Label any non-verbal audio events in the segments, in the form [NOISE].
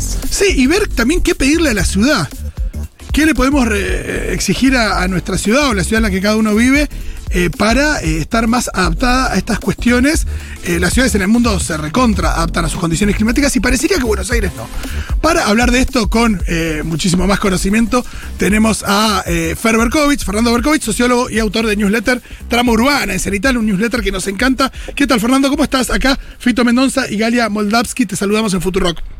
Sí, y ver también qué pedirle a la ciudad. ¿Qué le podemos eh, exigir a, nuestra ciudad o la ciudad en la que cada uno vive eh, para eh, estar más adaptada a estas cuestiones? las ciudades en el mundo se recontra adaptan a sus condiciones climáticas y parecería que Buenos Aires no. Para hablar de esto con muchísimo más conocimiento, tenemos a Fer Berkovich, Fernando Berkovich, sociólogo y autor de newsletter Trama Urbana en Cenital, un newsletter que nos encanta. ¿Qué tal, Fernando? ¿Cómo estás? Acá Fito Mendonza y Galia Moldavsky, te saludamos en Futurock.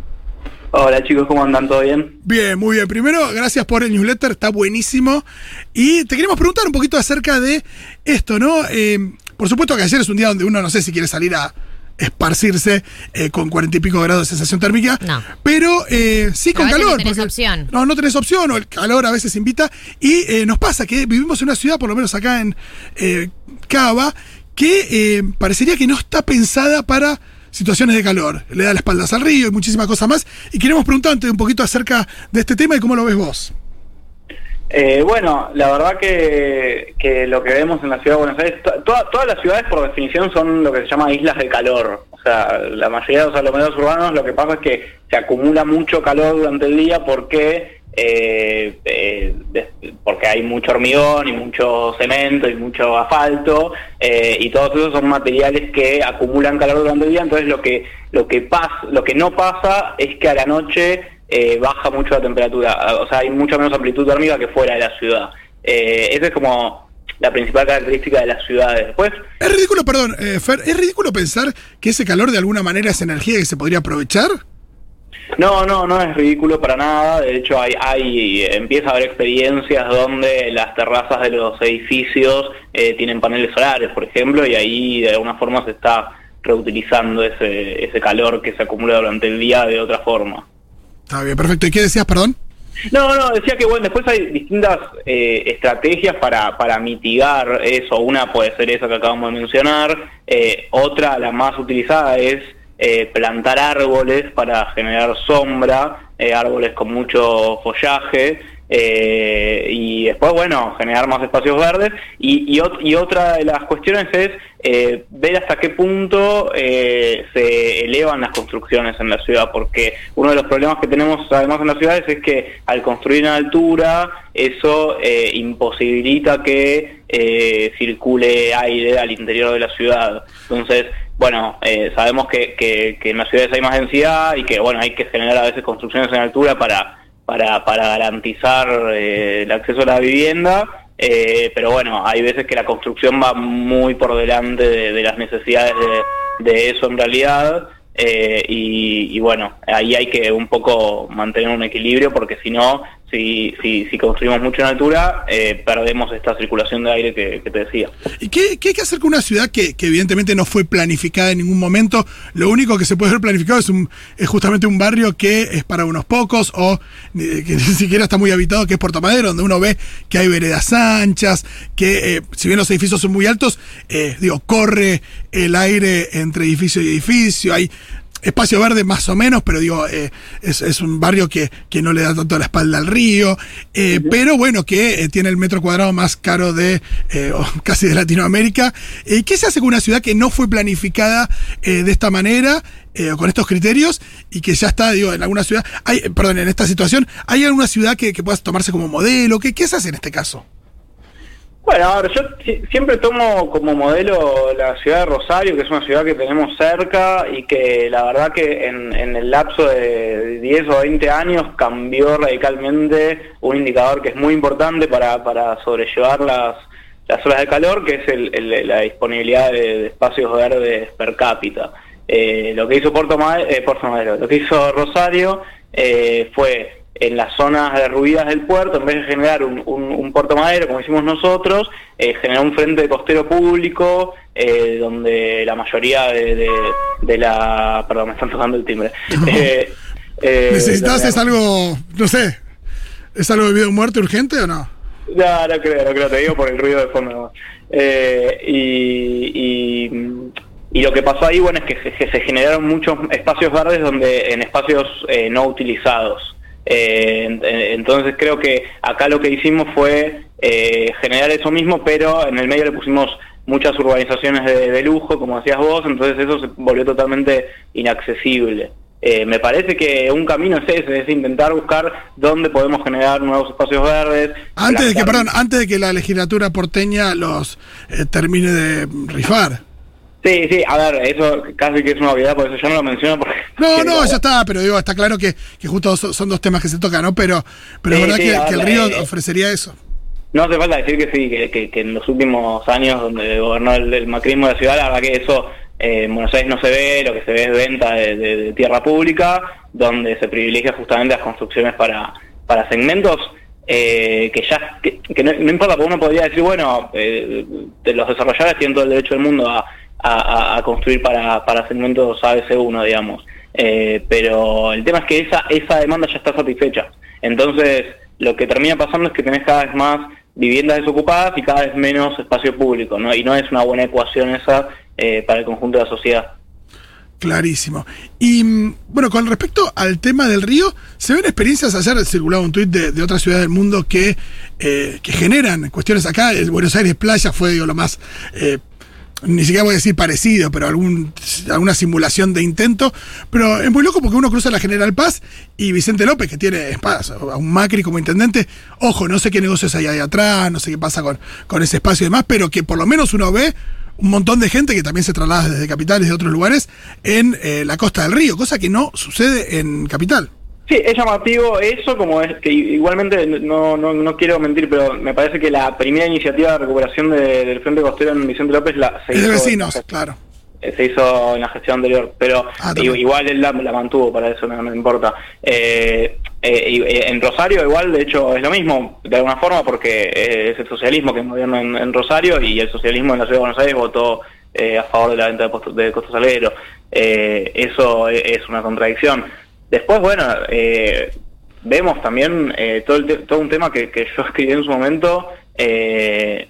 Hola chicos, ¿cómo andan? ¿Todo bien? Bien, muy bien. Primero, gracias por el newsletter, está buenísimo. Y te queremos preguntar un poquito acerca de esto, ¿no? Eh, por supuesto que ayer es un día donde uno no sé si quiere salir a esparcirse eh, con cuarenta y pico grados de sensación térmica. No. Pero eh, sí con calor. No tenés opción. No, no tenés opción, o el calor a veces invita. Y nos pasa que vivimos en una ciudad, por lo menos acá en Cava, que parecería que no está pensada para situaciones de calor, le da las espaldas al río y muchísimas cosas más. Y queremos preguntarte un poquito acerca de este tema y cómo lo ves vos. Eh, bueno, la verdad que, que, lo que vemos en la ciudad de Buenos Aires, todas las ciudades por definición son lo que se llama islas de calor. O sea, la mayoría de los aglomerados urbanos lo que pasa es que se acumula mucho calor durante el día porque eh, eh, porque hay mucho hormigón y mucho cemento y mucho asfalto eh, y todos esos son materiales que acumulan calor durante el día. Entonces lo que lo que pasa lo que no pasa es que a la noche eh, baja mucho la temperatura o sea hay mucha menos amplitud térmica que fuera de la ciudad. Esa es como la principal característica de las ciudades. Después es ridículo perdón Fer es ridículo pensar que ese calor de alguna manera es energía que se podría aprovechar no, no, no es ridículo para nada. De hecho, hay, hay empieza a haber experiencias donde las terrazas de los edificios eh, tienen paneles solares, por ejemplo, y ahí de alguna forma se está reutilizando ese, ese calor que se acumula durante el día de otra forma. Está bien, perfecto. ¿Y qué decías, perdón? No, no, decía que bueno, después hay distintas eh, estrategias para, para mitigar eso. Una puede ser esa que acabamos de mencionar. Eh, otra, la más utilizada, es eh, plantar árboles para generar sombra, eh, árboles con mucho follaje, eh, y después, bueno, generar más espacios verdes. Y, y, otra de las cuestiones es ver hasta qué punto se elevan las construcciones en la ciudad, porque uno de los problemas que tenemos además en las ciudades es que al construir en altura, eso imposibilita que circule aire al interior de la ciudad. Entonces, bueno, eh, sabemos que, que, en las ciudades hay más densidad y que bueno hay que generar a veces construcciones en altura para, para, para garantizar eh, el acceso a la vivienda, eh, pero bueno, hay veces que la construcción va muy por delante de, las necesidades de, eso en realidad. y, y, bueno, ahí hay que un poco mantener un equilibrio porque si no si, construimos mucho altura, eh, perdemos esta circulación de aire que, te decía. ¿Y qué, hay que hacer con una ciudad que, evidentemente no fue planificada en ningún momento? Lo único que se puede ver planificado es justamente un barrio que es para unos pocos o eh, que [LAUGHS] ni siquiera está muy habitado, que es Puerto Madero, donde uno ve que hay veredas anchas, que eh, si bien los edificios son muy altos, digo, corre el aire entre edificio y edificio, hay espacio verde más o menos, pero digo, eh, es, un barrio que, que, no le da tanto la espalda al río, eh, pero bueno, que eh, tiene el metro cuadrado más caro de [LAUGHS] casi de Latinoamérica. ¿Qué se hace con una ciudad que no fue planificada de esta manera? con estos criterios y que ya está, digo, en alguna ciudad, hay, perdón, en esta situación, ¿hay alguna ciudad que, que pueda tomarse como modelo? ¿Qué, ¿Qué se hace en este caso? Bueno, a ver, yo siempre tomo como modelo la ciudad de Rosario, que es una ciudad que tenemos cerca y que la verdad que en, el lapso de 10 o 20 años cambió radicalmente un indicador que es muy importante para, para sobrellevar las, las olas de calor, que es la disponibilidad de, espacios verdes per cápita. Eh, lo que hizo eh, Puerto Madero, lo que hizo Rosario eh, fue en las zonas derruidas del puerto, en vez de generar un, un, puerto madero como hicimos nosotros, eh, generar un frente costero público eh, donde la mayoría de, de, la... Perdón, me están tocando el timbre. [LAUGHS] Eh, eh, ¿Necesitas es algo, no sé, es algo de vida o muerte urgente o no? No, no creo, no creo, te digo por el ruido de fondo. y, y y lo que pasó ahí, bueno, es que se, se, generaron muchos espacios verdes donde en espacios no utilizados. Eh, entonces creo que acá lo que hicimos fue eh, generar eso mismo, pero en el medio le pusimos muchas urbanizaciones de, lujo, como decías vos, entonces eso se volvió totalmente inaccesible. Eh, me parece que un camino es ese, es intentar buscar dónde podemos generar nuevos espacios verdes. Antes de que, perdón, antes de que la legislatura porteña los eh, termine de rifar. Sí, sí, a ver, eso casi que es una obviedad, por eso yo no lo menciono. Porque, no, no, ya está, pero digo, está claro que, que justo son dos temas que se tocan, ¿no? Pero, pero es verdad que, el río eh, ofrecería eso. No hace falta decir que sí, que, que, en los últimos años donde gobernó el, macrismo de la ciudad, la verdad que eso eh, en Buenos Aires no se ve, lo que se ve es venta de, tierra pública, donde se privilegia justamente las construcciones para, para segmentos eh, que ya que, no, importa, porque uno podría decir, bueno, eh, los desarrolladores tienen todo el derecho del mundo a, a, construir para, para segmentos ABC1, digamos. Eh, pero el tema es que esa, demanda ya está satisfecha. Entonces, lo que termina pasando es que tenés cada vez más viviendas desocupadas y cada vez menos espacio público, ¿no? Y no es una buena ecuación esa eh, para el conjunto de la sociedad. Clarísimo. Y mm, bueno, con respecto al tema del río, se ven experiencias, ayer circulaba un tuit de, de otras ciudades del mundo que, eh, generan cuestiones acá, el Buenos Aires Playa fue digo, lo más ni siquiera voy a decir parecido, pero algún, alguna simulación de intento. Pero es muy loco porque uno cruza la General Paz y Vicente López, que tiene espadas, a un Macri como intendente, ojo, no sé qué negocios hay ahí atrás, no sé qué pasa con, con ese espacio y demás, pero que por lo menos uno ve un montón de gente que también se traslada desde capitales de otros lugares en eh, la costa del río, cosa que no sucede en capital. Sí, es llamativo eso, como es que igualmente no, no, no quiero mentir, pero me parece que la primera iniciativa de recuperación del Frente Costero en Vicente López la, se hizo, de vecinos, claro. Eh, se hizo en la gestión anterior, pero ah, igual él la, mantuvo, para eso no importa. Eh, eh, en Rosario igual, de hecho, es lo mismo, de alguna forma, porque es el socialismo que gobierna en, en, Rosario y el socialismo en la Ciudad de Buenos Aires votó a favor de la venta de, costos de eso es una contradicción Después, bueno, eh, vemos también eh, todo, todo un tema que, yo [LAUGHS] escribí en su momento eh,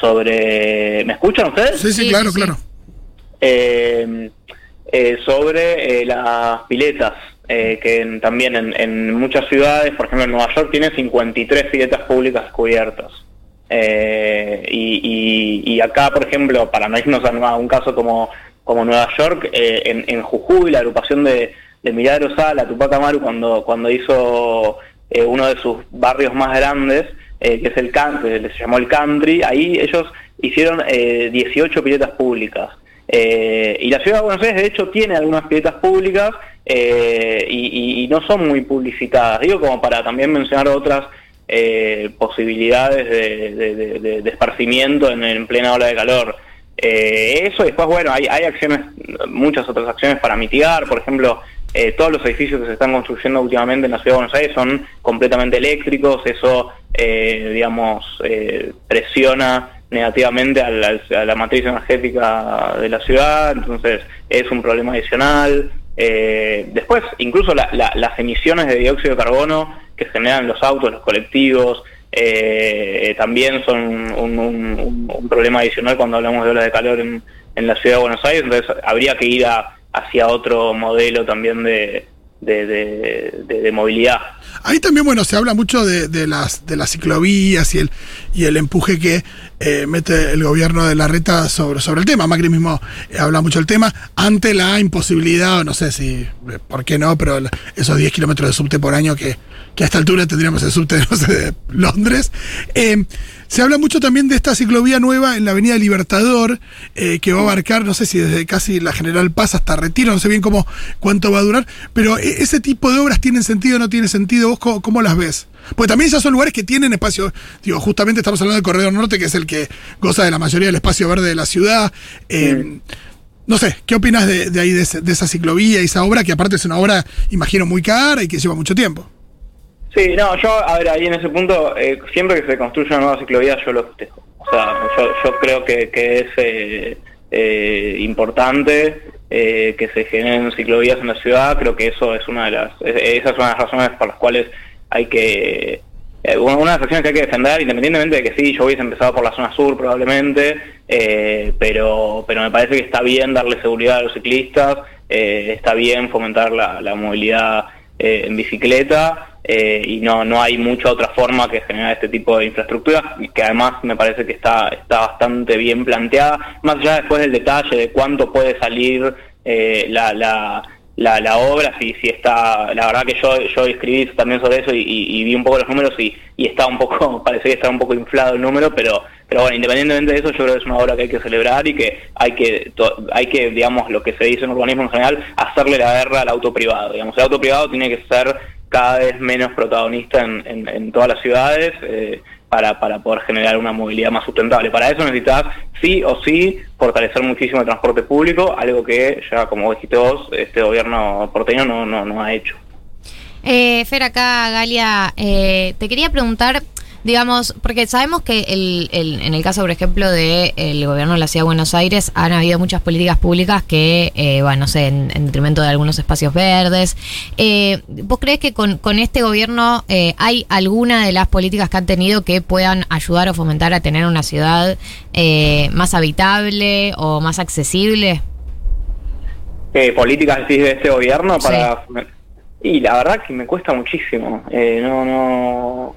sobre... ¿Me escuchan ustedes? Sí, sí, claro, claro. sobre las piletas, que también en, muchas ciudades, por ejemplo en Nueva York, tiene 53 piletas públicas cubiertas. y, acá, por ejemplo, para no irnos a, un caso como, como Nueva York, en, en Jujuy, la agrupación de de Milagro Sala, Tupac Amaru, cuando, cuando hizo eh, uno de sus barrios más grandes, eh, que es el country, se llamó el country, ahí ellos hicieron 18 eh, piletas públicas. y la ciudad de Buenos Aires, de hecho, tiene algunas piletas públicas y, no son muy publicitadas. Digo, como para también mencionar otras posibilidades de, esparcimiento en, en, plena ola de calor. eso, después, bueno, hay, hay acciones, muchas otras acciones para mitigar, por ejemplo, eh, todos los edificios que se están construyendo últimamente en la ciudad de Buenos Aires son completamente eléctricos, eso, eh, digamos, eh, presiona negativamente a la, matriz energética de la ciudad, entonces es un problema adicional. después, incluso las emisiones de dióxido de carbono que generan los autos, los colectivos, también son un, problema adicional cuando hablamos de olas de calor en la ciudad de Buenos Aires, entonces habría que ir a hacia otro modelo también de, de, movilidad. Ahí también, bueno, se habla mucho de, las, de las ciclovías y el, y el empuje que eh, mete el gobierno de la reta sobre, sobre el tema. Macri mismo eh, habla mucho del tema, ante la imposibilidad, no sé si, eh, por qué no, pero esos 10 kilómetros de subte por año que, que a esta altura tendríamos el subte, [LAUGHS] no sé, de Londres. Se habla mucho también de esta ciclovía nueva en la Avenida Libertador, eh, que va a abarcar, no sé si desde casi la General Paz hasta Retiro, no sé bien cómo, cuánto va a durar, pero e, ese tipo de obras tienen sentido o no tiene sentido, ¿vos cómo, las ves? Porque también ya son lugares que tienen espacio, digo, justamente estamos hablando del Corredor Norte, que es el que goza de la mayoría del espacio verde de la ciudad. Eh, no sé, ¿qué opinas de, ahí, de, de, esa ciclovía y esa obra, que aparte es una obra, imagino, muy cara y que lleva mucho tiempo? Sí, no, yo, a ver, ahí en ese punto, eh, siempre que se construye una nueva ciclovía, yo lo festejo. O sea, yo, creo que, es eh, eh, importante que se generen ciclovías en la ciudad. Creo que eso es una de las, las razones por las cuales hay que, una de las acciones que hay que defender, independientemente de que sí, yo hubiese empezado por la zona sur probablemente, pero, pero me parece que está bien darle seguridad a los ciclistas, está bien fomentar la, la movilidad en bicicleta. Eh, y no, no hay mucha otra forma que generar este tipo de infraestructura, que además me parece que está, está bastante bien planteada, más allá después del detalle de cuánto puede salir eh, la, la, la, la obra, si, si está, la verdad que yo, yo escribí también sobre eso y, vi un poco los números y, y está un poco, [LAUGHS] parecía estar un poco inflado el número, pero, pero bueno, independientemente de eso, yo creo que es una obra que hay que celebrar y que hay que, hay que, digamos, lo que se dice en urbanismo en general, hacerle la guerra al auto privado. Digamos, el auto privado tiene que ser cada vez menos protagonista en, en, todas las ciudades. Eh, para, para poder generar una movilidad más sustentable. Para eso necesitas sí o sí fortalecer muchísimo el transporte público, algo que ya, como dijiste vos, este gobierno porteño no, no, no ha hecho. Eh, Fer, acá, Galia, eh, te quería preguntar digamos, porque sabemos que el, en el caso, por ejemplo, del el gobierno de la Ciudad de Buenos Aires, han habido muchas políticas públicas que, eh, bueno, no sé, en, detrimento de algunos espacios verdes. Eh, ¿Vos crees que con, con este gobierno eh, hay alguna de las políticas que han tenido que puedan ayudar o fomentar a tener una ciudad eh, más habitable o más accesible? Eh, políticas así de este gobierno para... Y la verdad que me cuesta muchísimo. Eh, no, no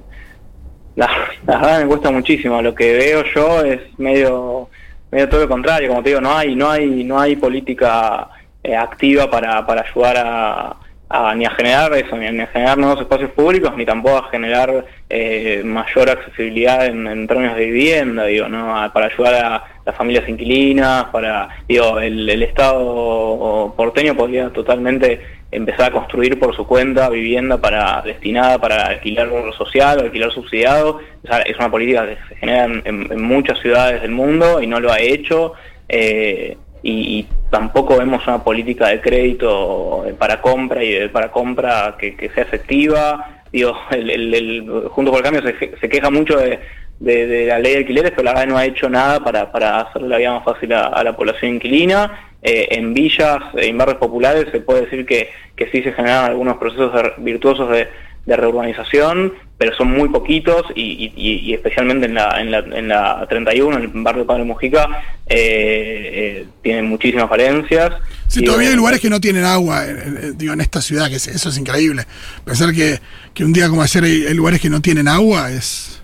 la, verdad me cuesta muchísimo. Lo que veo yo es medio, medio todo lo contrario. Como te digo, no hay, no hay, no hay política eh, activa para, para ayudar a, ni a generar eso, ni a, generar nuevos espacios públicos, ni tampoco a generar eh, mayor accesibilidad en, términos de vivienda, digo, ¿no? para ayudar a las familias inquilinas, para, digo, el, el Estado porteño podría totalmente empezar a construir por su cuenta vivienda para destinada para alquilar social o alquilar subsidiado. es una política que se genera en, muchas ciudades del mundo y no lo ha hecho. Eh, y, tampoco vemos una política de crédito para compra y de para compra que, sea efectiva. Digo, el, Junto por el Cambio se, queja mucho de, la ley de alquileres, pero la verdad no ha hecho nada para, para hacerle la vida más fácil a la población inquilina. Eh, en villas, en barrios populares, se puede decir que, que sí se generan algunos procesos virtuosos de, reurbanización, pero son muy poquitos y, especialmente en la, en, la, en la 31, en el barrio Padre Mujica, eh, eh, tienen muchísimas falencias. Sí, todavía hay lugares que no tienen agua, digo, en esta ciudad, que eso es increíble. Pensar que, que un día como ayer hay lugares que no tienen agua es...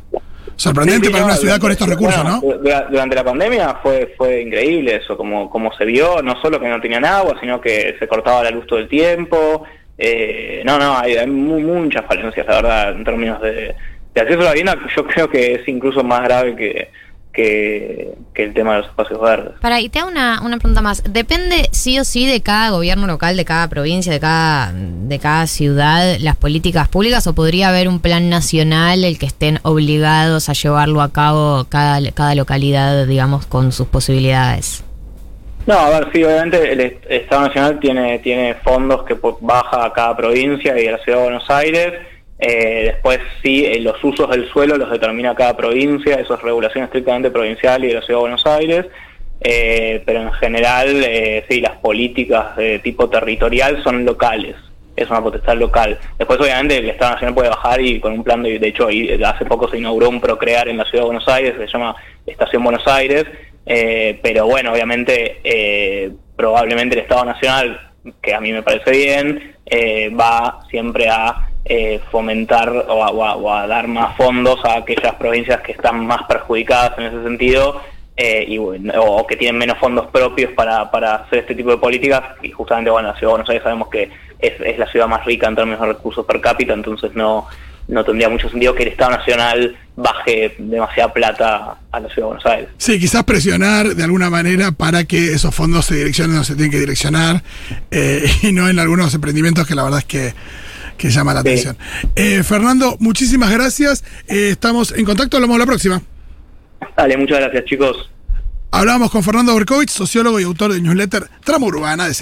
Sorprendente para una ciudad con estos recursos, ¿no? Durante la pandemia fue fue increíble eso, como, como se vio, no solo que no tenían agua, sino que se cortaba la luz todo el tiempo. Eh, no, no, hay, muchas falencias, la verdad, en términos de, de acceso a la vivienda. Yo creo que es incluso más grave que, que, el tema de los espacios verdes. Para, y te hago una, una pregunta más. ¿Depende sí o sí de cada gobierno local, de cada provincia, de cada, de cada ciudad, las políticas públicas o podría haber un plan nacional el que estén obligados a llevarlo a cabo cada, cada localidad, digamos, con sus posibilidades? No, a ver, sí, obviamente el Estado Nacional tiene, tiene fondos que baja a cada provincia y a la Ciudad de Buenos Aires eh, después sí, eh, los usos del suelo los determina cada provincia, eso es regulación estrictamente provincial y de la Ciudad de Buenos Aires, eh, pero en general sí, las políticas de tipo territorial son locales, es una potestad local. Después obviamente el Estado Nacional puede bajar y con un plan de, de hecho hace poco se inauguró un Procrear en la Ciudad de Buenos Aires, se llama Estación Buenos Aires, pero bueno, obviamente probablemente el Estado Nacional, que a mí me parece bien, va siempre a eh, fomentar o a, dar más fondos a aquellas provincias que están más perjudicadas en ese sentido eh, o, que tienen menos fondos propios para, para hacer este tipo de políticas y justamente bueno la ciudad de Buenos Aires sabemos que es, es la ciudad más rica en términos de recursos per cápita entonces no no tendría mucho sentido que el Estado Nacional baje demasiada plata a la Ciudad de Buenos Aires. Sí, quizás presionar de alguna manera para que esos fondos se direccionen donde se tienen que direccionar eh, [LAUGHS] y no en algunos emprendimientos que la verdad es que que llama la atención. Eh, Fernando, muchísimas gracias. Eh, estamos en contacto, hablamos la próxima. Dale, muchas gracias, chicos. Hablamos con Fernando Berkovich, sociólogo y autor de newsletter Trama Urbana de